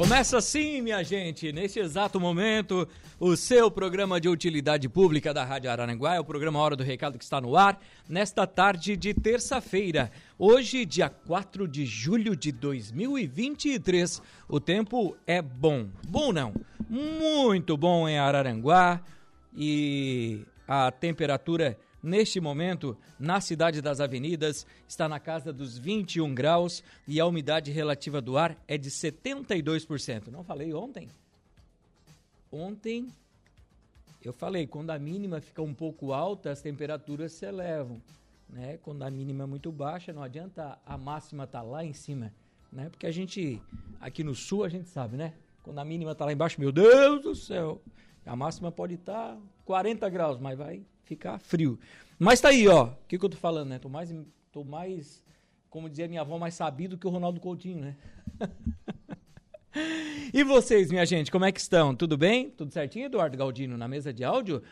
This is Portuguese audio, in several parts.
Começa assim, minha gente, neste exato momento, o seu programa de utilidade pública da Rádio Araranguá, é o programa Hora do Recado que está no ar, nesta tarde de terça-feira, hoje, dia 4 de julho de 2023. O tempo é bom. Bom não, muito bom em Araranguá e a temperatura Neste momento, na cidade das avenidas, está na casa dos 21 graus e a umidade relativa do ar é de 72%. Não falei ontem? Ontem eu falei, quando a mínima fica um pouco alta, as temperaturas se elevam. Né? Quando a mínima é muito baixa, não adianta a máxima estar tá lá em cima. Né? Porque a gente, aqui no sul, a gente sabe, né? Quando a mínima está lá embaixo, meu Deus do céu, a máxima pode estar tá 40 graus, mas vai ficar frio. Mas tá aí, ó. O que, que eu tô falando, né? Tô mais, tô mais, como dizia minha avó, mais sabido que o Ronaldo Coutinho, né? e vocês, minha gente, como é que estão? Tudo bem? Tudo certinho, Eduardo Galdino, na mesa de áudio?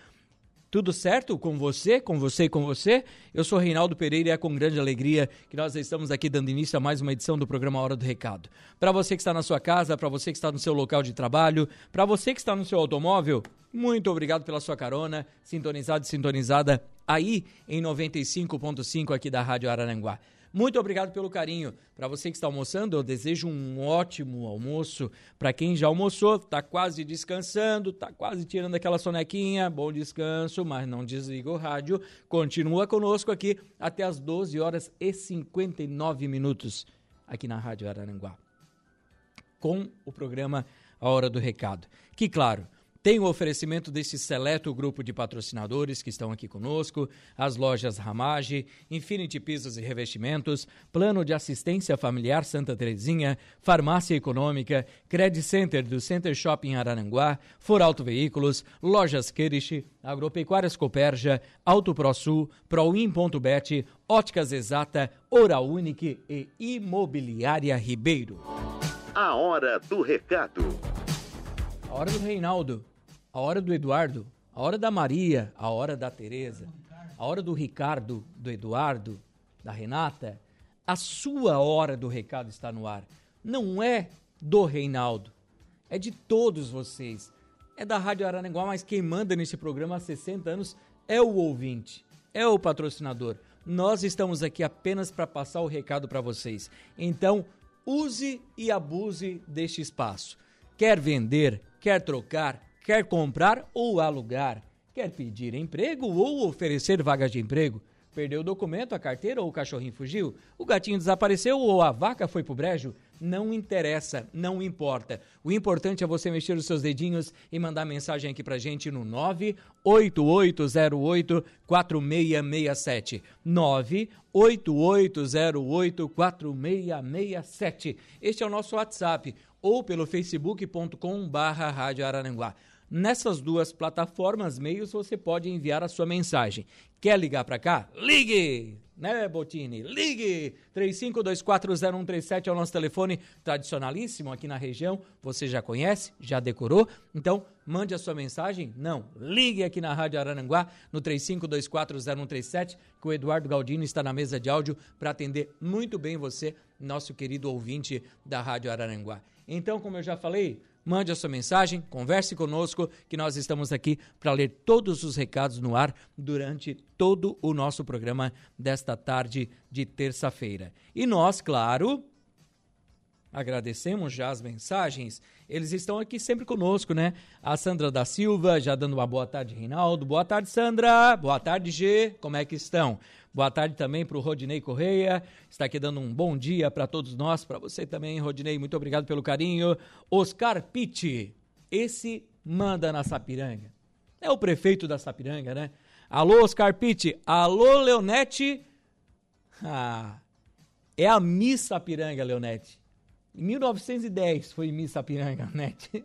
Tudo certo com você, com você e com você? Eu sou Reinaldo Pereira e é com grande alegria que nós estamos aqui dando início a mais uma edição do programa Hora do Recado. Para você que está na sua casa, para você que está no seu local de trabalho, para você que está no seu automóvel, muito obrigado pela sua carona, sintonizado e sintonizada aí em 95.5 aqui da Rádio Araranguá. Muito obrigado pelo carinho. Para você que está almoçando, eu desejo um ótimo almoço. Para quem já almoçou, está quase descansando, está quase tirando aquela sonequinha, bom descanso, mas não desliga o rádio. Continua conosco aqui até as 12 horas e 59 minutos aqui na Rádio Araranguá. Com o programa A Hora do Recado. Que, claro, tem o oferecimento desse seleto grupo de patrocinadores que estão aqui conosco, as lojas Ramage, Infinity Pisos e Revestimentos, Plano de Assistência Familiar Santa Terezinha, Farmácia Econômica, Credit Center do Center Shopping Araranguá, For Auto Veículos, Lojas Kerish, Agropecuárias Coperja, Auto ProSul, Proin.bet, Óticas Exata, Oral Unique e Imobiliária Ribeiro. A hora do recado. A hora do Reinaldo a hora do Eduardo, a hora da Maria, a hora da Tereza, a hora do Ricardo, do Eduardo, da Renata, a sua hora do recado está no ar. Não é do Reinaldo, é de todos vocês. É da Rádio Araranguá, mas quem manda nesse programa há 60 anos é o ouvinte, é o patrocinador. Nós estamos aqui apenas para passar o recado para vocês. Então, use e abuse deste espaço. Quer vender, quer trocar, Quer comprar ou alugar? Quer pedir emprego ou oferecer vagas de emprego? Perdeu o documento, a carteira ou o cachorrinho fugiu? O gatinho desapareceu ou a vaca foi pro brejo? Não interessa, não importa. O importante é você mexer os seus dedinhos e mandar mensagem aqui pra gente no 98808 4667. 98808 4667. Este é o nosso WhatsApp ou pelo facebook.com barra Rádio Araranguá. Nessas duas plataformas, meios, você pode enviar a sua mensagem. Quer ligar para cá? Ligue! Né, Botini? Ligue! 35240137 é o nosso telefone tradicionalíssimo aqui na região. Você já conhece? Já decorou? Então, mande a sua mensagem. Não, ligue aqui na Rádio Araranguá no 35240137, que o Eduardo Galdino está na mesa de áudio para atender muito bem você, nosso querido ouvinte da Rádio Araranguá. Então, como eu já falei, mande a sua mensagem, converse conosco, que nós estamos aqui para ler todos os recados no ar durante todo o nosso programa desta tarde de terça-feira. E nós, claro, agradecemos já as mensagens. Eles estão aqui sempre conosco, né? A Sandra da Silva, já dando uma boa tarde, Reinaldo. Boa tarde, Sandra. Boa tarde, G. Como é que estão? Boa tarde também para o Rodinei Correia, está aqui dando um bom dia para todos nós, para você também, Rodinei, muito obrigado pelo carinho. Oscar Pitti, esse manda na Sapiranga. É o prefeito da Sapiranga, né? Alô, Oscar Pitti. Alô, Leonete. Ah, é a Miss Sapiranga, Leonete. Em 1910 foi Miss Sapiranga, Leonete.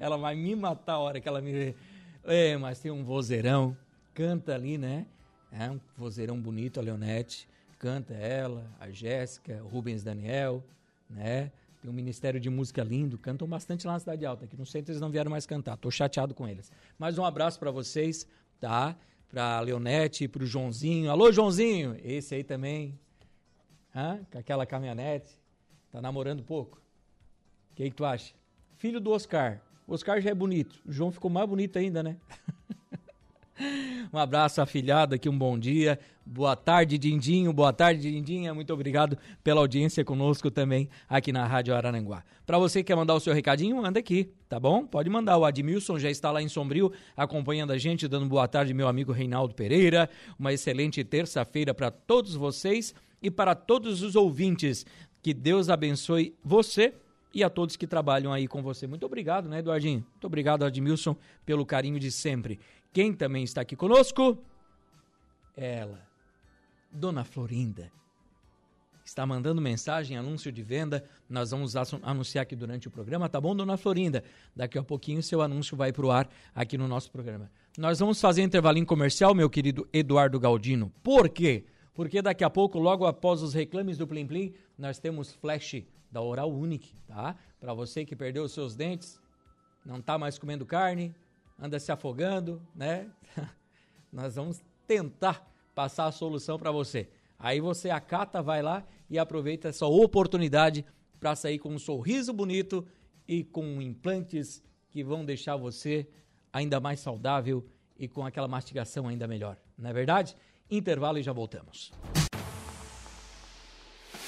ela vai me matar a hora que ela me vê. É, mas tem um vozeirão, canta ali, né? É um vozeirão bonito, a Leonete, canta ela, a Jéssica, o Rubens Daniel, né? Tem um ministério de música lindo, cantam bastante lá na Cidade Alta, que no centro eles não vieram mais cantar, tô chateado com eles. Mas um abraço para vocês, tá? Pra Leonete, pro Joãozinho. Alô, Joãozinho! Esse aí também, hã? com aquela caminhonete, tá namorando pouco. O que, que tu acha? Filho do Oscar. O Oscar já é bonito. O João ficou mais bonito ainda, né? Um abraço, afilhado aqui, um bom dia. Boa tarde, Dindinho. Boa tarde, Dindinha. Muito obrigado pela audiência conosco também aqui na Rádio Araranguá. Para você que quer mandar o seu recadinho, manda aqui, tá bom? Pode mandar. O Admilson já está lá em Sombrio acompanhando a gente, dando boa tarde, meu amigo Reinaldo Pereira. Uma excelente terça-feira para todos vocês e para todos os ouvintes. Que Deus abençoe você e a todos que trabalham aí com você. Muito obrigado, né, Eduardinho? Muito obrigado, Admilson, pelo carinho de sempre. Quem também está aqui conosco? Ela, Dona Florinda. Está mandando mensagem, anúncio de venda. Nós vamos anunciar aqui durante o programa, tá bom, Dona Florinda? Daqui a pouquinho seu anúncio vai para o ar aqui no nosso programa. Nós vamos fazer intervalinho comercial, meu querido Eduardo Galdino. Por quê? Porque daqui a pouco, logo após os reclames do Plim Plim, nós temos flash da Oral Unique, tá? Para você que perdeu os seus dentes, não está mais comendo carne, anda se afogando, né? Nós vamos tentar passar a solução para você. Aí você acata, vai lá e aproveita essa oportunidade para sair com um sorriso bonito e com implantes que vão deixar você ainda mais saudável e com aquela mastigação ainda melhor. Não é verdade? Intervalo e já voltamos.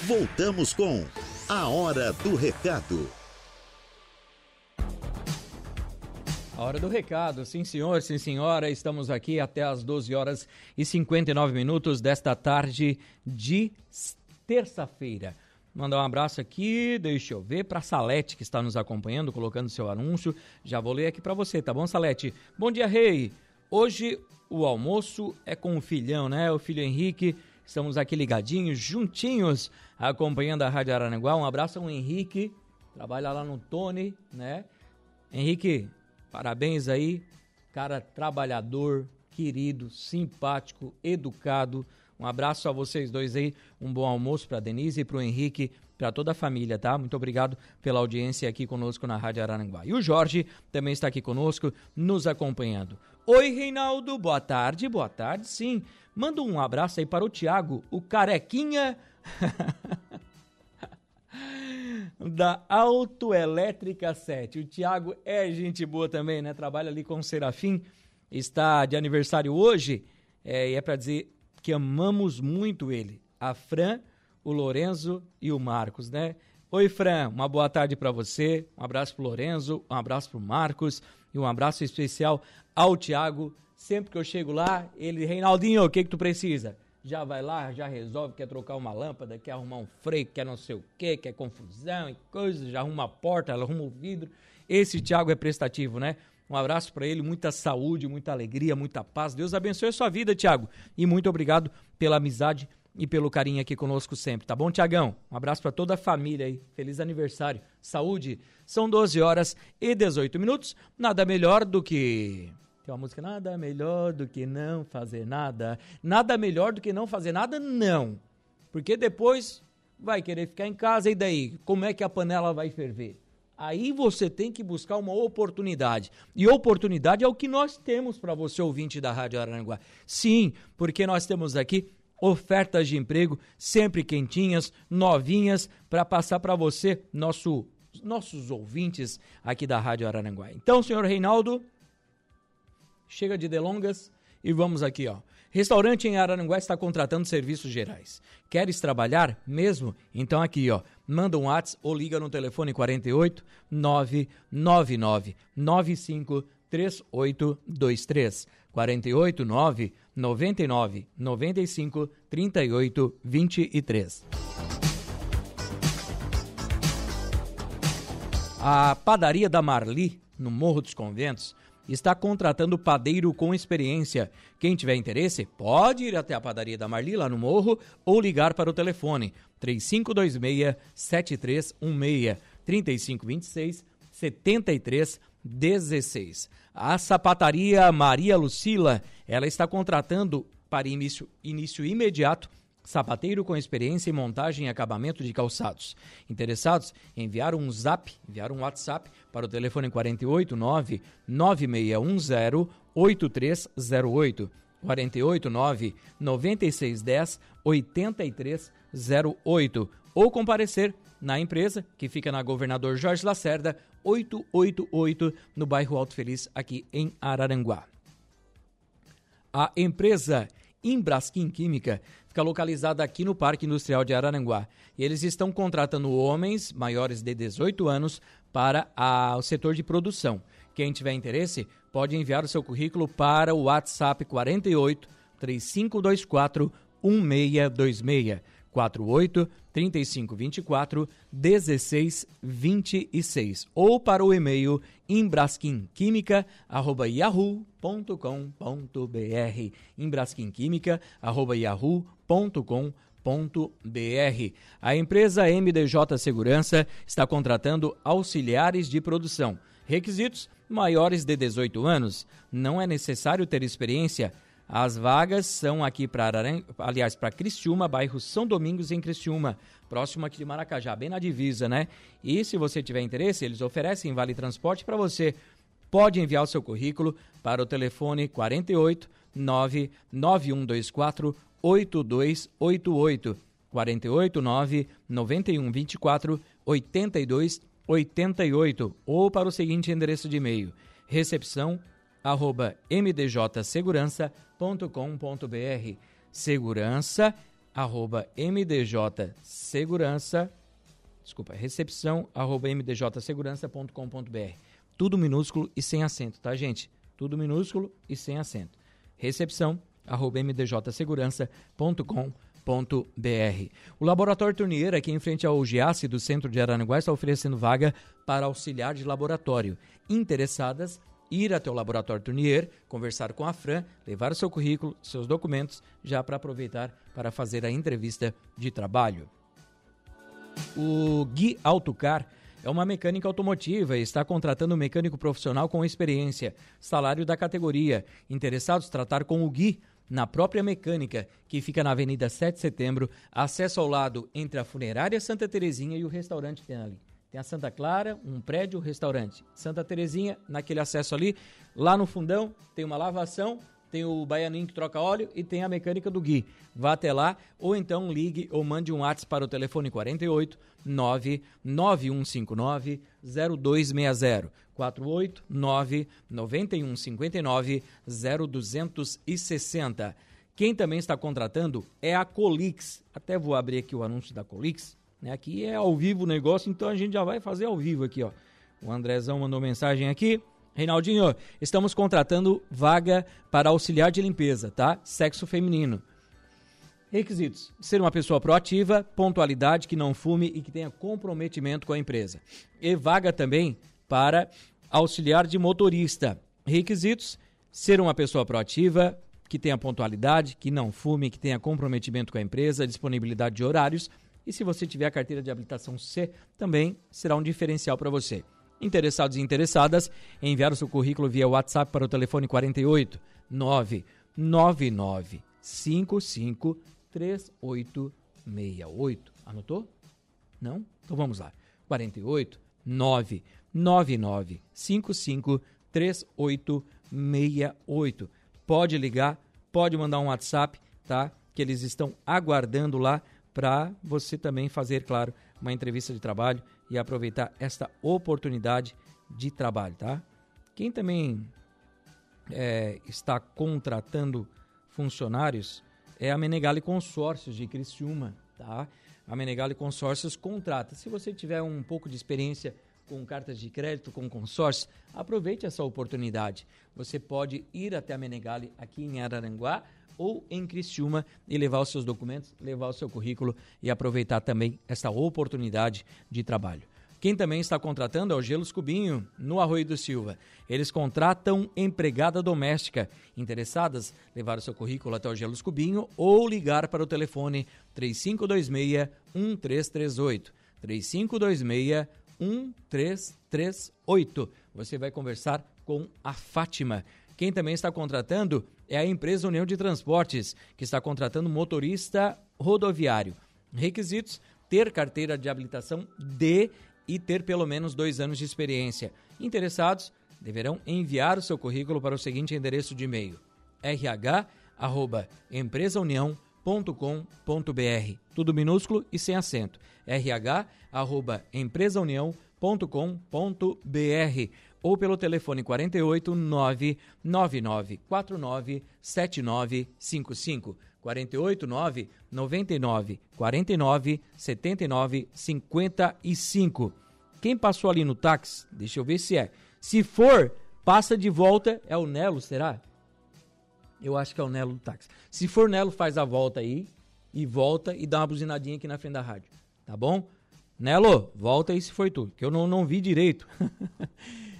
Voltamos com A Hora do Recado. A hora do recado, sim senhor, sim senhora, estamos aqui até as 12 horas e 59 minutos desta tarde de terça-feira. Mandar um abraço aqui, deixa eu ver, para Salete que está nos acompanhando, colocando seu anúncio. Já vou ler aqui para você, tá bom, Salete? Bom dia, Rei. Hoje o almoço é com o filhão, né? O filho Henrique. Estamos aqui ligadinhos, juntinhos, acompanhando a Rádio Aranaguá. Um abraço ao Henrique, trabalha lá no Tony, né? Henrique, Parabéns aí, cara trabalhador, querido, simpático, educado. Um abraço a vocês dois aí, um bom almoço para Denise e para o Henrique, para toda a família, tá? Muito obrigado pela audiência aqui conosco na Rádio Araranguá. E o Jorge também está aqui conosco, nos acompanhando. Oi, Reinaldo, boa tarde, boa tarde, sim. Manda um abraço aí para o Tiago, o carequinha da Autoelétrica 7. O Tiago é gente boa também, né? Trabalha ali com o Serafim, está de aniversário hoje é, e é para dizer que amamos muito ele. A Fran, o Lorenzo e o Marcos, né? Oi, Fran, uma boa tarde para você. Um abraço pro Lorenzo, um abraço pro Marcos e um abraço especial ao Tiago. Sempre que eu chego lá, ele, Reinaldinho, o que que tu precisa? já vai lá, já resolve, quer trocar uma lâmpada, quer arrumar um freio, quer não sei o que, quer confusão e coisas, já arruma a porta, arruma o vidro. Esse Thiago é prestativo, né? Um abraço para ele, muita saúde, muita alegria, muita paz. Deus abençoe a sua vida, Thiago. E muito obrigado pela amizade e pelo carinho aqui conosco sempre, tá bom, Tiagão? Um abraço para toda a família aí. Feliz aniversário. Saúde. São 12 horas e 18 minutos. Nada melhor do que tem uma música, nada melhor do que não fazer nada. Nada melhor do que não fazer nada, não. Porque depois vai querer ficar em casa e daí? Como é que a panela vai ferver? Aí você tem que buscar uma oportunidade. E oportunidade é o que nós temos para você, ouvinte da Rádio Aranguá. Sim, porque nós temos aqui ofertas de emprego sempre quentinhas, novinhas, para passar para você, nosso, nossos ouvintes aqui da Rádio Araranguá. Então, senhor Reinaldo, chega de delongas e vamos aqui, ó. Restaurante em Araranguá está contratando serviços gerais. Queres trabalhar mesmo? Então aqui, ó, manda um WhatsApp ou liga no telefone 48 999 95 3823. 48 9 99 95 38 23. A padaria da Marli, no Morro dos Conventos, está contratando padeiro com experiência. Quem tiver interesse, pode ir até a padaria da Marli, lá no morro, ou ligar para o telefone 3526-7316, 3526 7316. A sapataria Maria Lucila, ela está contratando para início, início imediato sapateiro com experiência em montagem e acabamento de calçados. Interessados? Enviar um zap, enviar um WhatsApp para o telefone 489 9610 8308. 489 9610 8308 ou comparecer na empresa, que fica na Governador Jorge Lacerda, 888, no bairro Alto Feliz, aqui em Araranguá. A empresa Imbraskin Química fica localizada aqui no Parque Industrial de Araranguá. E eles estão contratando homens maiores de 18 anos para a, o setor de produção. Quem tiver interesse, pode enviar o seu currículo para o WhatsApp 48 3524 1626. 48 3524 1626 ou para o e-mail embrasquimquimica@yahoo.com.br embrasquimquimica@yahoo.com.br A empresa MDJ Segurança está contratando auxiliares de produção. Requisitos: maiores de 18 anos. Não é necessário ter experiência as vagas são aqui para Araran... aliás, para Criciúma, bairro São Domingos em Criciúma, próximo aqui de Maracajá, bem na divisa, né? E se você tiver interesse, eles oferecem vale transporte para você. Pode enviar o seu currículo para o telefone 48 99124 8288 48 9 9124 8288 ou para o seguinte endereço de e-mail recepção arroba mdjsegurança.com.br segurança arroba mdjsegurança desculpa, recepção arroba mdjsegurança.com.br tudo minúsculo e sem acento, tá gente? Tudo minúsculo e sem acento. Recepção arroba mdjsegurança.com.br o Laboratório Turnier, aqui em frente ao GIASSE do centro de Aranaguá, está oferecendo vaga para auxiliar de laboratório. Interessadas, ir até o Laboratório Turnier, conversar com a Fran, levar o seu currículo, seus documentos, já para aproveitar para fazer a entrevista de trabalho. O Gui Autocar é uma mecânica automotiva e está contratando um mecânico profissional com experiência, salário da categoria. Interessados tratar com o Gui na própria mecânica, que fica na Avenida 7 de Setembro, acesso ao lado entre a Funerária Santa Terezinha e o restaurante que tem a Santa Clara, um prédio, restaurante. Santa Terezinha, naquele acesso ali. Lá no fundão tem uma lavação, tem o baianinho que troca óleo e tem a mecânica do Gui. Vá até lá ou então ligue ou mande um WhatsApp para o telefone 48 99159 0260. 48 99159 0260. Quem também está contratando é a Colix. Até vou abrir aqui o anúncio da Colix né? Aqui é ao vivo o negócio, então a gente já vai fazer ao vivo aqui, ó. O Andrezão mandou mensagem aqui. Reinaldinho, estamos contratando vaga para auxiliar de limpeza, tá? Sexo feminino. Requisitos: ser uma pessoa proativa, pontualidade, que não fume e que tenha comprometimento com a empresa. E vaga também para auxiliar de motorista. Requisitos: ser uma pessoa proativa, que tenha pontualidade, que não fume, que tenha comprometimento com a empresa, disponibilidade de horários e se você tiver a carteira de habilitação C, também será um diferencial para você. Interessados e interessadas, enviar o seu currículo via WhatsApp para o telefone 48 999 55 3868. Anotou? Não? Então vamos lá. 48 999 55 3868. Pode ligar, pode mandar um WhatsApp, tá? Que eles estão aguardando lá para você também fazer, claro, uma entrevista de trabalho e aproveitar esta oportunidade de trabalho, tá? Quem também é, está contratando funcionários é a Menegali Consórcios de Criciúma, tá? A Menegali Consórcios contrata. Se você tiver um pouco de experiência com cartas de crédito, com consórcio, aproveite essa oportunidade. Você pode ir até a Menegali aqui em Araranguá ou em Criciúma e levar os seus documentos, levar o seu currículo e aproveitar também essa oportunidade de trabalho. Quem também está contratando é o Gelos Cubinho, no Arroio do Silva. Eles contratam empregada doméstica. Interessadas, levar o seu currículo até o Gelos Cubinho ou ligar para o telefone 3526-1338. 3526-1338. Você vai conversar com a Fátima. Quem também está contratando é a empresa União de Transportes, que está contratando motorista rodoviário. Requisitos: ter carteira de habilitação D e ter pelo menos dois anos de experiência. Interessados deverão enviar o seu currículo para o seguinte endereço de e-mail: rh@empresaunião.com.br Tudo minúsculo e sem acento. rh@empresaunião.com.br ou pelo telefone 48 999 49 7955. 48 9 99 49 79 55. Quem passou ali no táxi, deixa eu ver se é. Se for, passa de volta, é o Nelo, será? Eu acho que é o Nelo do táxi. Se for Nelo, faz a volta aí e volta e dá uma buzinadinha aqui na frente da rádio, tá bom? Nelo, volta aí se foi tu, que eu não, não vi direito.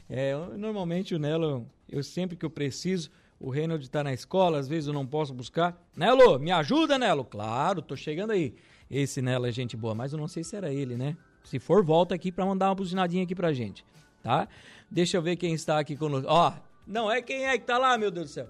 é, normalmente o Nelo, eu sempre que eu preciso, o Reinaldo está na escola, às vezes eu não posso buscar. Nelo, me ajuda, Nelo? Claro, tô chegando aí. Esse Nelo é gente boa, mas eu não sei se era ele, né? Se for, volta aqui para mandar uma buzinadinha aqui pra gente, tá? Deixa eu ver quem está aqui conosco. Ó, não é quem é que tá lá, meu Deus do céu.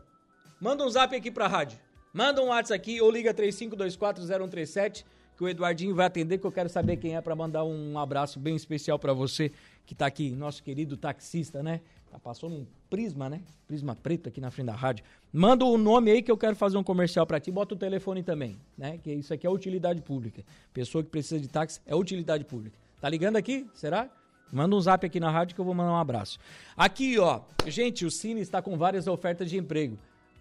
Manda um zap aqui pra rádio. Manda um WhatsApp aqui ou liga 35240137 que o Eduardinho vai atender, que eu quero saber quem é para mandar um abraço bem especial para você que tá aqui, nosso querido taxista, né? Tá passando um prisma, né? Prisma preto aqui na frente da rádio. Manda o um nome aí que eu quero fazer um comercial para ti. Bota o telefone também, né? Que isso aqui é utilidade pública. Pessoa que precisa de táxi é utilidade pública. Tá ligando aqui? Será? Manda um zap aqui na rádio que eu vou mandar um abraço. Aqui, ó. Gente, o Cine está com várias ofertas de emprego.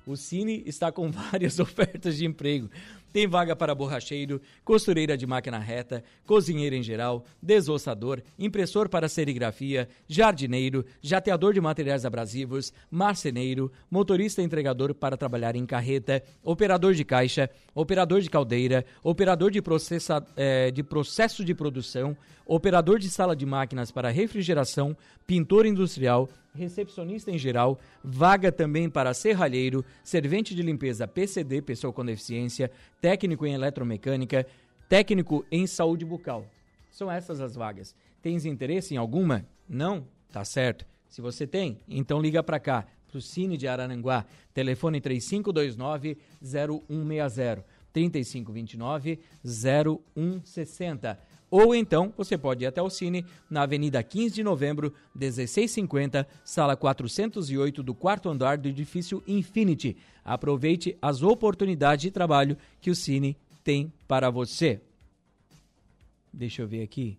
O Cine está com várias ofertas de emprego. Tem vaga para borracheiro, costureira de máquina reta, cozinheiro em geral, desossador, impressor para serigrafia, jardineiro, jateador de materiais abrasivos, marceneiro, motorista entregador para trabalhar em carreta, operador de caixa, operador de caldeira, operador de, processa, é, de processo de produção, operador de sala de máquinas para refrigeração, pintor industrial, recepcionista em geral, vaga também para serralheiro, servente de limpeza PCD, pessoa com deficiência, técnico em eletromecânica, técnico em saúde bucal. São essas as vagas. Tens interesse em alguma? Não? Tá certo. Se você tem, então liga para cá, pro Cine de Araranguá, telefone 3529 0160, 3529 0160 ou então você pode ir até o Cine na Avenida 15 de Novembro, 1650, sala 408 do quarto andar do edifício Infinity. Aproveite as oportunidades de trabalho que o Cine tem para você. Deixa eu ver aqui.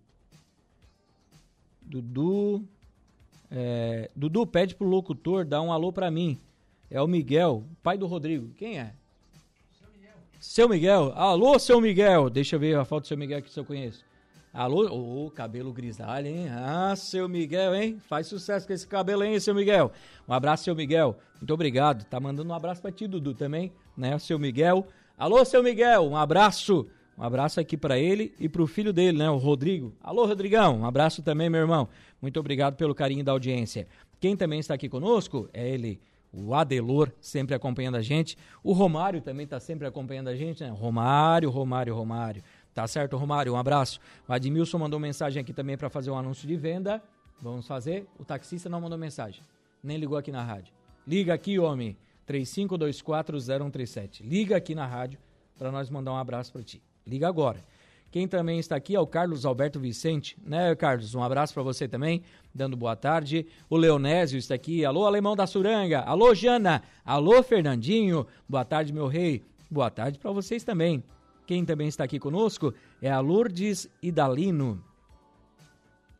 Dudu. É, Dudu pede pro locutor dar um alô para mim. É o Miguel, pai do Rodrigo. Quem é? Seu Miguel. Alô, seu Miguel. Deixa eu ver a foto do seu Miguel que se eu conheço. Alô, ô, oh, cabelo grisalho, hein? Ah, seu Miguel, hein? Faz sucesso com esse cabelo, hein, seu Miguel? Um abraço, seu Miguel. Muito obrigado. Tá mandando um abraço pra ti, Dudu, também, né? Seu Miguel. Alô, seu Miguel, um abraço. Um abraço aqui para ele e pro filho dele, né, o Rodrigo. Alô, Rodrigão, um abraço também, meu irmão. Muito obrigado pelo carinho da audiência. Quem também está aqui conosco é ele, o Adelor, sempre acompanhando a gente. O Romário também está sempre acompanhando a gente, né? Romário, Romário, Romário. Tá certo, Romário? Um abraço. O Admilson mandou mensagem aqui também para fazer um anúncio de venda. Vamos fazer. O taxista não mandou mensagem. Nem ligou aqui na rádio. Liga aqui, homem. 35240137. Liga aqui na rádio para nós mandar um abraço para ti. Liga agora. Quem também está aqui é o Carlos Alberto Vicente, né, Carlos? Um abraço para você também, dando boa tarde. O Leonésio está aqui. Alô, Alemão da Suranga. Alô, Jana. Alô, Fernandinho. Boa tarde, meu rei. Boa tarde para vocês também. Quem também está aqui conosco é a Lourdes Idalino.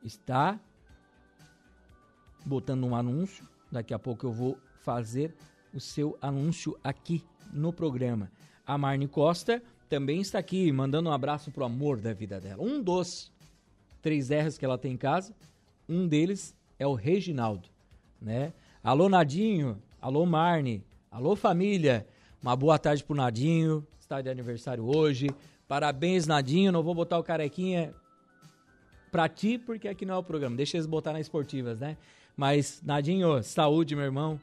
Está botando um anúncio. Daqui a pouco eu vou fazer o seu anúncio aqui no programa. A Marne Costa também está aqui, mandando um abraço pro amor da vida dela. Um dos três R's que ela tem em casa, um deles é o Reginaldo, né? Alô Nadinho, alô Marne, alô família. Uma boa tarde pro Nadinho, está de aniversário hoje. Parabéns, Nadinho. Não vou botar o carequinha pra ti, porque aqui não é o programa. Deixa eles botar nas esportivas, né? Mas, Nadinho, saúde, meu irmão.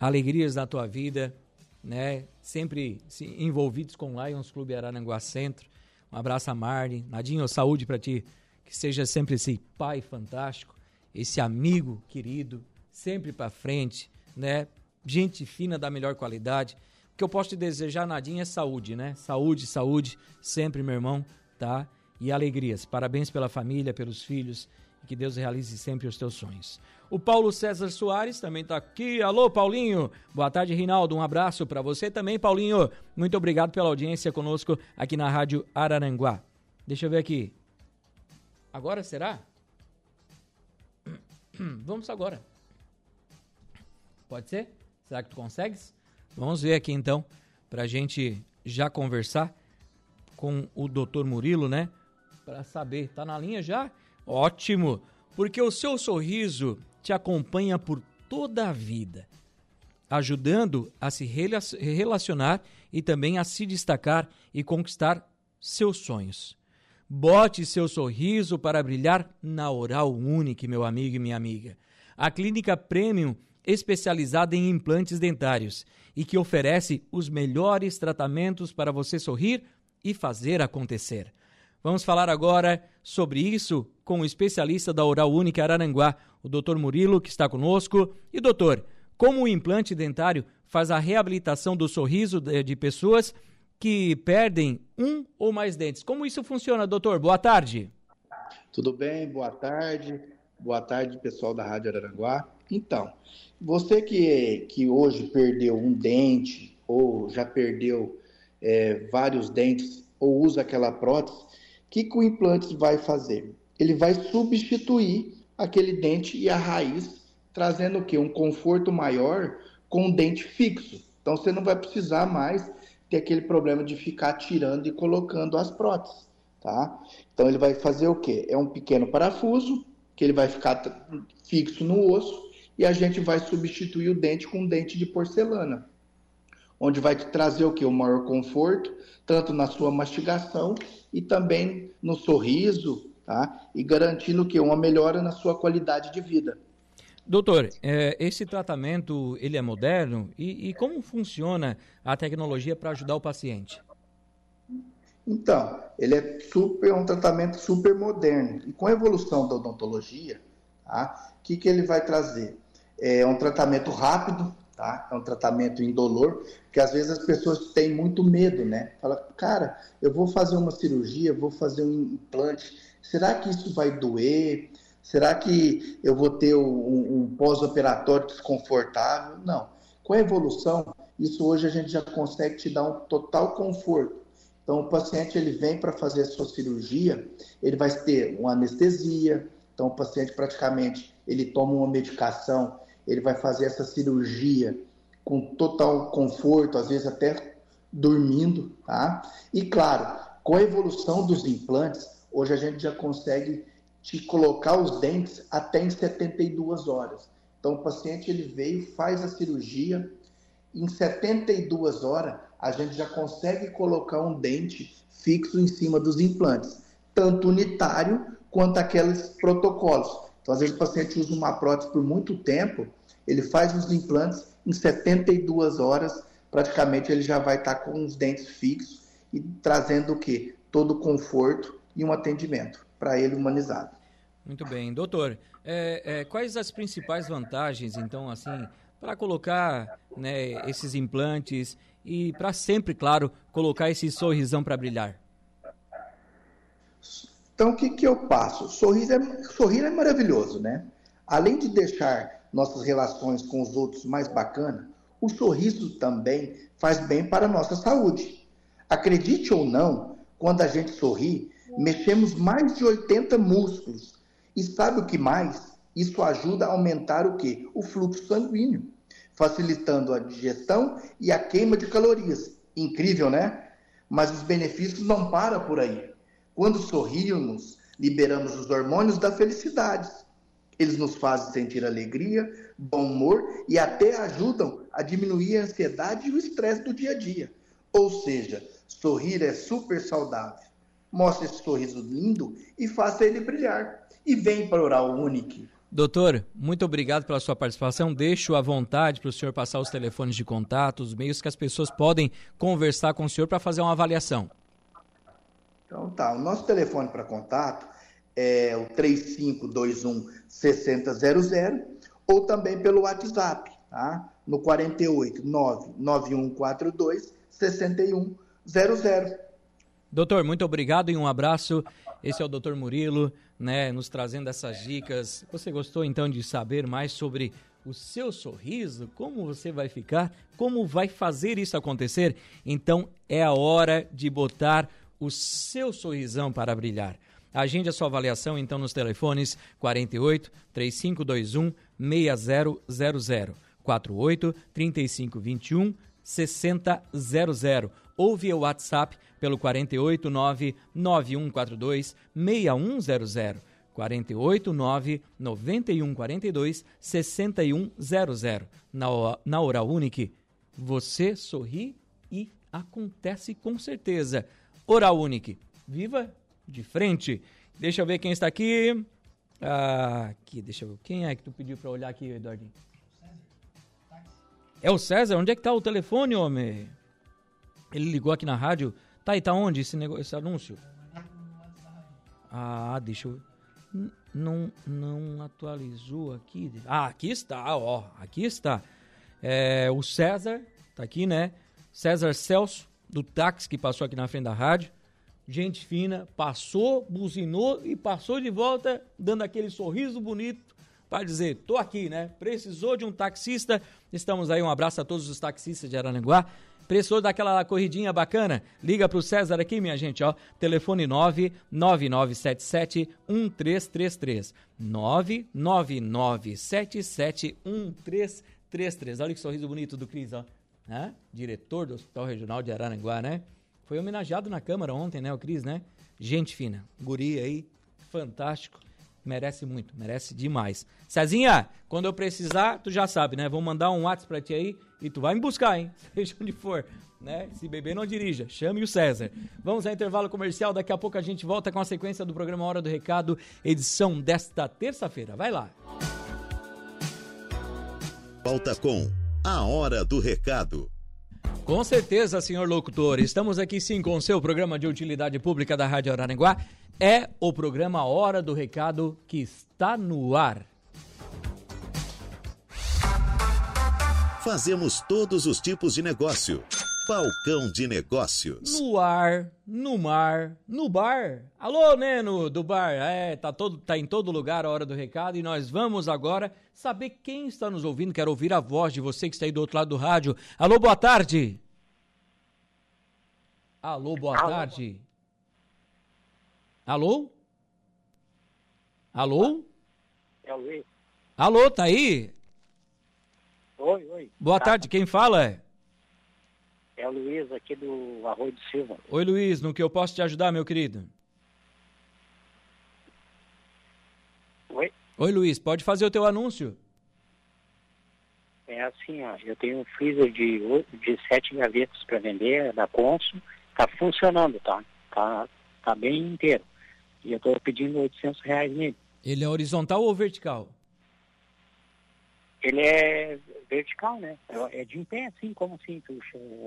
Alegrias na tua vida, né? Sempre envolvidos com o Lions Clube Araranguá Centro. Um abraço a Marne. Nadinho, saúde para ti. Que seja sempre esse pai fantástico, esse amigo querido, sempre para frente, né? Gente fina da melhor qualidade. Que eu posso te desejar, Nadinha, é saúde, né? Saúde, saúde, sempre, meu irmão, tá? E alegrias. Parabéns pela família, pelos filhos e que Deus realize sempre os teus sonhos. O Paulo César Soares também está aqui. Alô, Paulinho. Boa tarde, Rinaldo. Um abraço para você também, Paulinho. Muito obrigado pela audiência conosco aqui na Rádio Araranguá. Deixa eu ver aqui. Agora será? Vamos agora. Pode ser? Será que tu consegues? Vamos ver aqui então, para a gente já conversar com o doutor Murilo, né? Para saber. Tá na linha já? Ótimo! Porque o seu sorriso te acompanha por toda a vida, ajudando a se relacionar e também a se destacar e conquistar seus sonhos. Bote seu sorriso para brilhar na Oral Unique, meu amigo e minha amiga. A clínica premium especializada em implantes dentários e que oferece os melhores tratamentos para você sorrir e fazer acontecer. Vamos falar agora sobre isso com o especialista da Oral Única Araranguá, o Dr. Murilo, que está conosco. E doutor, como o implante dentário faz a reabilitação do sorriso de pessoas que perdem um ou mais dentes? Como isso funciona, doutor? Boa tarde. Tudo bem? Boa tarde. Boa tarde, pessoal da Rádio Araranguá. Então, você que, que hoje perdeu um dente ou já perdeu é, vários dentes ou usa aquela prótese, o que, que o implante vai fazer? Ele vai substituir aquele dente e a raiz, trazendo o quê? Um conforto maior com o dente fixo. Então você não vai precisar mais ter aquele problema de ficar tirando e colocando as próteses, tá? Então ele vai fazer o quê? É um pequeno parafuso que ele vai ficar fixo no osso e a gente vai substituir o dente com um dente de porcelana, onde vai te trazer o que? O maior conforto, tanto na sua mastigação e também no sorriso, tá? E garantindo que uma melhora na sua qualidade de vida. Doutor, é, esse tratamento ele é moderno e, e como funciona a tecnologia para ajudar o paciente? Então, ele é super um tratamento super moderno e com a evolução da odontologia, tá? O que, que ele vai trazer? É um tratamento rápido, tá? É um tratamento indolor, porque às vezes as pessoas têm muito medo, né? Fala, cara, eu vou fazer uma cirurgia, vou fazer um implante, será que isso vai doer? Será que eu vou ter um, um pós-operatório desconfortável? Não. Com a evolução, isso hoje a gente já consegue te dar um total conforto. Então, o paciente ele vem para fazer a sua cirurgia, ele vai ter uma anestesia. Então, o paciente praticamente ele toma uma medicação ele vai fazer essa cirurgia com total conforto, às vezes até dormindo, tá? E claro, com a evolução dos implantes, hoje a gente já consegue te colocar os dentes até em 72 horas. Então o paciente ele veio, faz a cirurgia, em 72 horas a gente já consegue colocar um dente fixo em cima dos implantes, tanto unitário quanto aqueles protocolos. Então, às vezes, o paciente usa uma prótese por muito tempo, ele faz os implantes, em 72 horas, praticamente ele já vai estar com os dentes fixos e trazendo o quê? Todo o conforto e um atendimento para ele humanizado. Muito bem. Doutor, é, é, quais as principais vantagens, então, assim, para colocar né, esses implantes e para sempre, claro, colocar esse sorrisão para brilhar? Então, o que, que eu passo? Sorriso é, sorrir é maravilhoso, né? Além de deixar nossas relações com os outros mais bacanas, o sorriso também faz bem para a nossa saúde. Acredite ou não, quando a gente sorri, mexemos mais de 80 músculos. E sabe o que mais? Isso ajuda a aumentar o quê? O fluxo sanguíneo, facilitando a digestão e a queima de calorias. Incrível, né? Mas os benefícios não param por aí. Quando sorrimos, liberamos os hormônios da felicidade. Eles nos fazem sentir alegria, bom humor e até ajudam a diminuir a ansiedade e o estresse do dia a dia. Ou seja, sorrir é super saudável. Mostre esse sorriso lindo e faça ele brilhar. E vem para Oral Unique. Doutor, muito obrigado pela sua participação. Deixo à vontade para o senhor passar os telefones de contato, os meios que as pessoas podem conversar com o senhor para fazer uma avaliação. Então tá, o nosso telefone para contato é o 3521 6000 ou também pelo WhatsApp, tá? No 48 99142 6100. Doutor, muito obrigado e um abraço. Esse é o doutor Murilo, né, nos trazendo essas dicas. Você gostou então de saber mais sobre o seu sorriso? Como você vai ficar? Como vai fazer isso acontecer? Então é a hora de botar o seu sorrisão para brilhar. Agende a sua avaliação então nos telefones 48 3521 6000, 48 3521 6000 ou via WhatsApp pelo 489 9142 6100. 489 9142 6100. Na, na Oral Unique, você sorri e acontece com certeza. Oral Unique, viva de frente. Deixa eu ver quem está aqui. Ah, aqui, deixa eu ver. Quem é que tu pediu para olhar aqui, Eduardinho? É o César? Onde é que tá o telefone, homem? Ele ligou aqui na rádio. Tá, e tá onde esse, negócio, esse anúncio? Ah, deixa eu. Não, não atualizou aqui. Ah, aqui está, ó. Aqui está. É, o César, tá aqui, né? César Celso, do táxi que passou aqui na frente da rádio. Gente fina, passou, buzinou e passou de volta, dando aquele sorriso bonito para dizer: tô aqui, né? Precisou de um taxista. Estamos aí. Um abraço a todos os taxistas de Aranaguá. Precisou daquela corridinha bacana? Liga para o César aqui, minha gente, ó. Telefone 99977 1333. 99977 1333. Olha que sorriso bonito do Cris, ó. Né? Diretor do Hospital Regional de Araranguá, né? Foi homenageado na Câmara ontem, né, o Cris, né? Gente fina. Guri aí, fantástico. Merece muito, merece demais. Cezinha, quando eu precisar, tu já sabe, né? Vou mandar um WhatsApp pra ti aí e tu vai me buscar, hein? Seja onde for, né? Se beber, não dirija. Chame o César. Vamos ao intervalo comercial. Daqui a pouco a gente volta com a sequência do programa Hora do Recado, edição desta terça-feira. Vai lá. Volta com a Hora do Recado. Com certeza, senhor locutor. Estamos aqui sim com o seu programa de utilidade pública da Rádio Araranguá é o programa Hora do Recado que está no ar. Fazemos todos os tipos de negócio. Balcão de negócios. No ar, no mar, no bar. Alô, Neno do bar. É, tá, todo, tá em todo lugar a hora do recado e nós vamos agora saber quem está nos ouvindo. Quero ouvir a voz de você que está aí do outro lado do rádio. Alô, boa tarde. Alô, boa Alô. tarde. Alô? Alô? É o Luiz. Alô, tá aí? Oi, oi. Boa tá. tarde, quem fala? É o Luiz aqui do Arroio do Silva. Oi, Luiz, no que eu posso te ajudar, meu querido? Oi? Luiz, pode fazer o teu anúncio. É assim, ó, eu tenho um freezer de, de sete gavetas para vender da Consul, tá funcionando, tá? Tá, tá bem inteiro. E eu estou pedindo 800 reais nele. Ele é horizontal ou vertical? Ele é vertical, né? É, é de em pé, assim, como assim?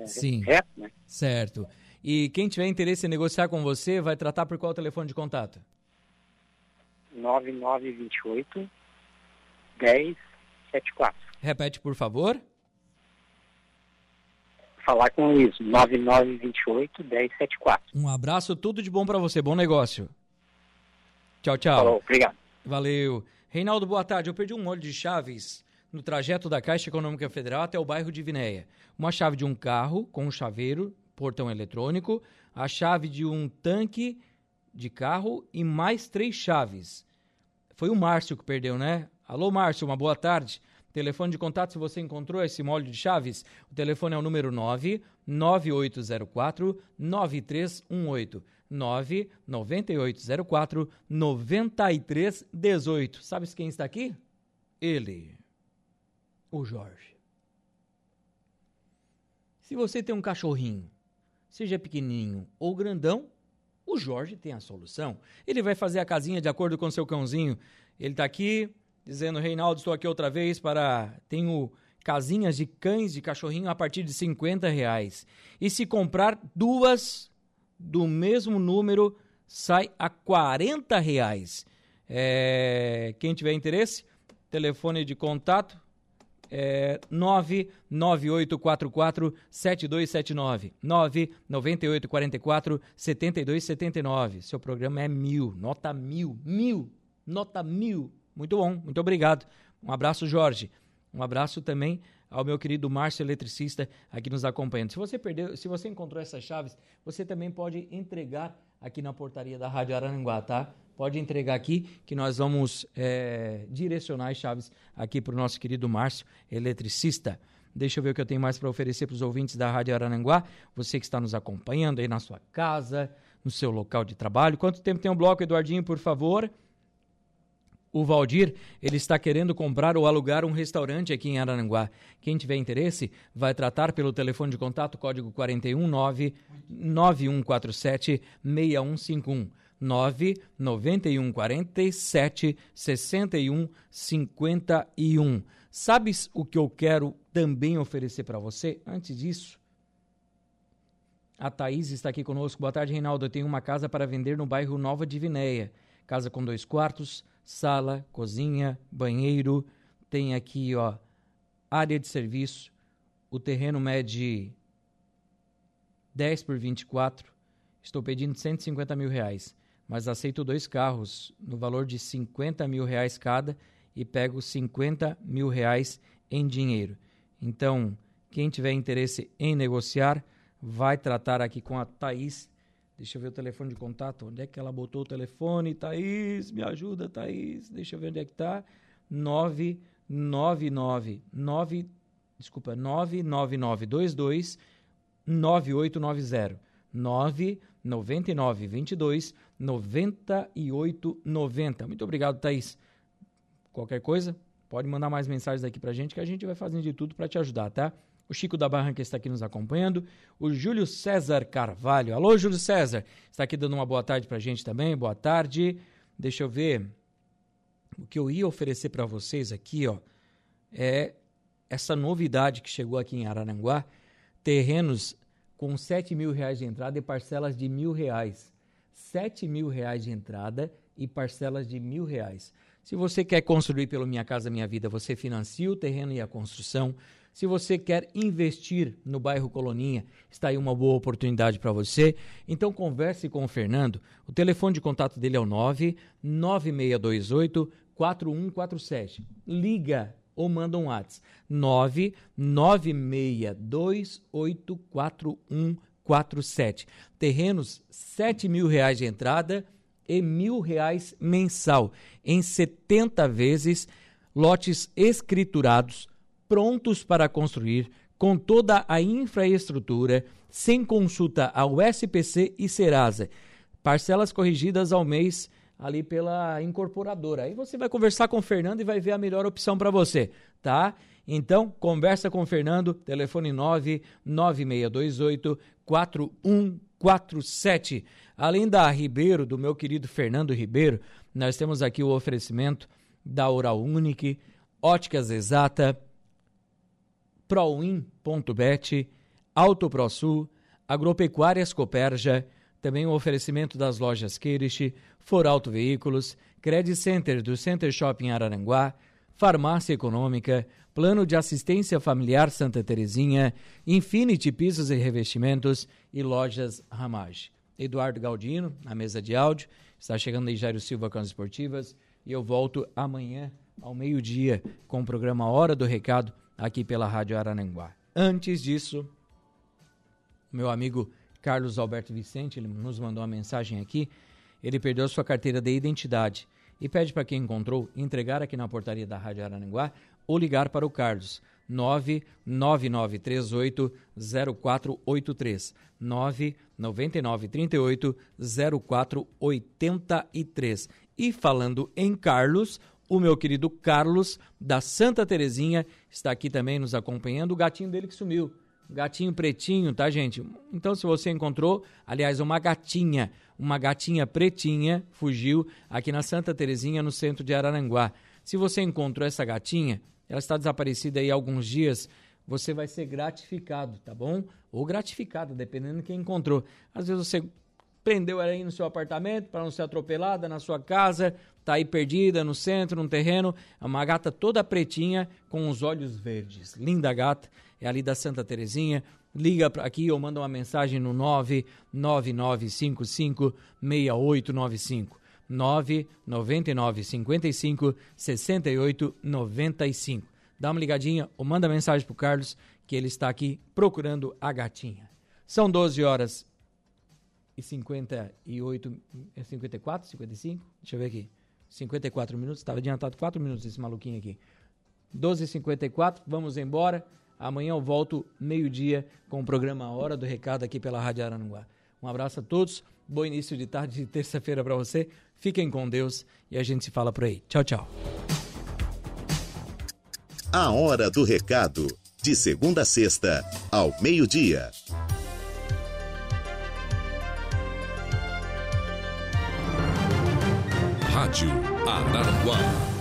É Sim. Reto, né? Certo. E quem tiver interesse em negociar com você, vai tratar por qual telefone de contato? 9928 1074. Repete, por favor. Falar com o Luiz, 9928 1074. Um abraço, tudo de bom para você, bom negócio. Tchau, tchau. Falou, obrigado. Valeu. Reinaldo, boa tarde. Eu perdi um molho de chaves no trajeto da Caixa Econômica Federal até o bairro de Vinéia. Uma chave de um carro com um chaveiro, portão eletrônico, a chave de um tanque de carro e mais três chaves. Foi o Márcio que perdeu, né? Alô, Márcio, uma boa tarde. Telefone de contato se você encontrou esse molho de chaves. O telefone é o número 99804 9318. 99804 9318. Sabes quem está aqui? Ele, o Jorge. Se você tem um cachorrinho, seja pequenininho ou grandão, o Jorge tem a solução. Ele vai fazer a casinha de acordo com seu cãozinho. Ele está aqui dizendo: Reinaldo, estou aqui outra vez para. Tenho casinhas de cães de cachorrinho a partir de 50 reais. E se comprar duas, do mesmo número sai a 40 reais. É, quem tiver interesse, telefone de contato é 99844-7279. 99844-7279. Seu programa é mil, nota mil, mil, nota mil. Muito bom, muito obrigado. Um abraço, Jorge. Um abraço também ao meu querido Márcio Eletricista aqui nos acompanhando. Se você perdeu, se você encontrou essas chaves, você também pode entregar aqui na portaria da Rádio Aranguá, tá? Pode entregar aqui que nós vamos é, direcionar as chaves aqui para o nosso querido Márcio Eletricista. Deixa eu ver o que eu tenho mais para oferecer para os ouvintes da Rádio Arananguá. Você que está nos acompanhando aí na sua casa, no seu local de trabalho. Quanto tempo tem um bloco, Eduardinho, por favor? O Valdir, ele está querendo comprar ou alugar um restaurante aqui em Araranguá. Quem tiver interesse, vai tratar pelo telefone de contato código 419 9147 6151. 991 47 61 51. Sabes o que eu quero também oferecer para você? Antes disso, a Thaís está aqui conosco. Boa tarde, Reinaldo. Eu tenho uma casa para vender no bairro Nova Divinéia. Casa com dois quartos, sala, cozinha, banheiro. Tem aqui, ó, área de serviço. O terreno mede 10 por 24. Estou pedindo 150 mil reais, mas aceito dois carros no valor de 50 mil reais cada e pego 50 mil reais em dinheiro. Então, quem tiver interesse em negociar, vai tratar aqui com a Thaís Deixa eu ver o telefone de contato. Onde é que ela botou o telefone? Thaís, me ajuda, Thaís. Deixa eu ver onde é que tá. 999 9 desculpa, 99922 9890. 999 22 9890. Muito obrigado, Thaís. Qualquer coisa, pode mandar mais mensagens aqui pra gente que a gente vai fazendo de tudo para te ajudar, tá? O Chico da Barranca está aqui nos acompanhando. O Júlio César Carvalho. Alô, Júlio César. Está aqui dando uma boa tarde para a gente também. Boa tarde. Deixa eu ver. O que eu ia oferecer para vocês aqui, ó, é essa novidade que chegou aqui em Araranguá. Terrenos com 7 mil reais de entrada e parcelas de mil reais. 7 mil reais de entrada e parcelas de mil reais. Se você quer construir pelo Minha Casa Minha Vida, você financia o terreno e a construção. Se você quer investir no bairro Coloninha, está aí uma boa oportunidade para você. Então converse com o Fernando. O telefone de contato dele é o 99628 4147. Liga ou manda um WhatsApp. 996284147. Terrenos, 7 mil reais de entrada e mil reais mensal em 70 vezes, lotes escriturados prontos para construir, com toda a infraestrutura, sem consulta ao SPC e Serasa. Parcelas corrigidas ao mês ali pela incorporadora. Aí você vai conversar com o Fernando e vai ver a melhor opção para você, tá? Então, conversa com o Fernando, telefone 99628 4147. Além da Ribeiro, do meu querido Fernando Ribeiro, nós temos aqui o oferecimento da Oral Unique, Óticas Exata, Proin.bet, AutoProSul, Agropecuárias Coperja, também o oferecimento das lojas Kirish, For Auto Veículos, Credit Center do Center Shopping Araranguá, Farmácia Econômica, Plano de Assistência Familiar Santa Terezinha, Infinity Pisos e Revestimentos e Lojas Ramage. Eduardo Galdino, na mesa de áudio, está chegando aí Jairo Silva com as esportivas e eu volto amanhã ao meio-dia com o programa Hora do Recado aqui pela Rádio Arananguá. Antes disso, meu amigo Carlos Alberto Vicente, ele nos mandou uma mensagem aqui. Ele perdeu sua carteira de identidade e pede para quem encontrou entregar aqui na portaria da Rádio Arananguá ou ligar para o Carlos 99938 0483 99938 0483. E falando em Carlos, o meu querido Carlos, da Santa Terezinha, está aqui também nos acompanhando. O gatinho dele que sumiu. Gatinho pretinho, tá, gente? Então, se você encontrou, aliás, uma gatinha, uma gatinha pretinha, fugiu aqui na Santa Terezinha, no centro de Araranguá. Se você encontrou essa gatinha, ela está desaparecida aí há alguns dias, você vai ser gratificado, tá bom? Ou gratificada, dependendo de quem encontrou. Às vezes você prendeu ela aí no seu apartamento para não ser atropelada na sua casa, tá aí perdida no centro, num terreno. É uma gata toda pretinha com os olhos verdes. Linda gata, é ali da Santa Terezinha. Liga aqui ou manda uma mensagem no 99955 6895. 999 55 68 95. Dá uma ligadinha ou manda mensagem pro Carlos que ele está aqui procurando a gatinha. São 12 horas e 58, 54, 55? Deixa eu ver aqui. 54 minutos, estava adiantado 4 minutos esse maluquinho aqui. 12h54, vamos embora. Amanhã eu volto meio-dia com o programa Hora do Recado aqui pela Rádio Aranguá. Um abraço a todos, bom início de tarde de terça-feira para você. Fiquem com Deus e a gente se fala por aí. Tchau, tchau. A Hora do Recado, de segunda a sexta, ao meio-dia. Rádio Araranguá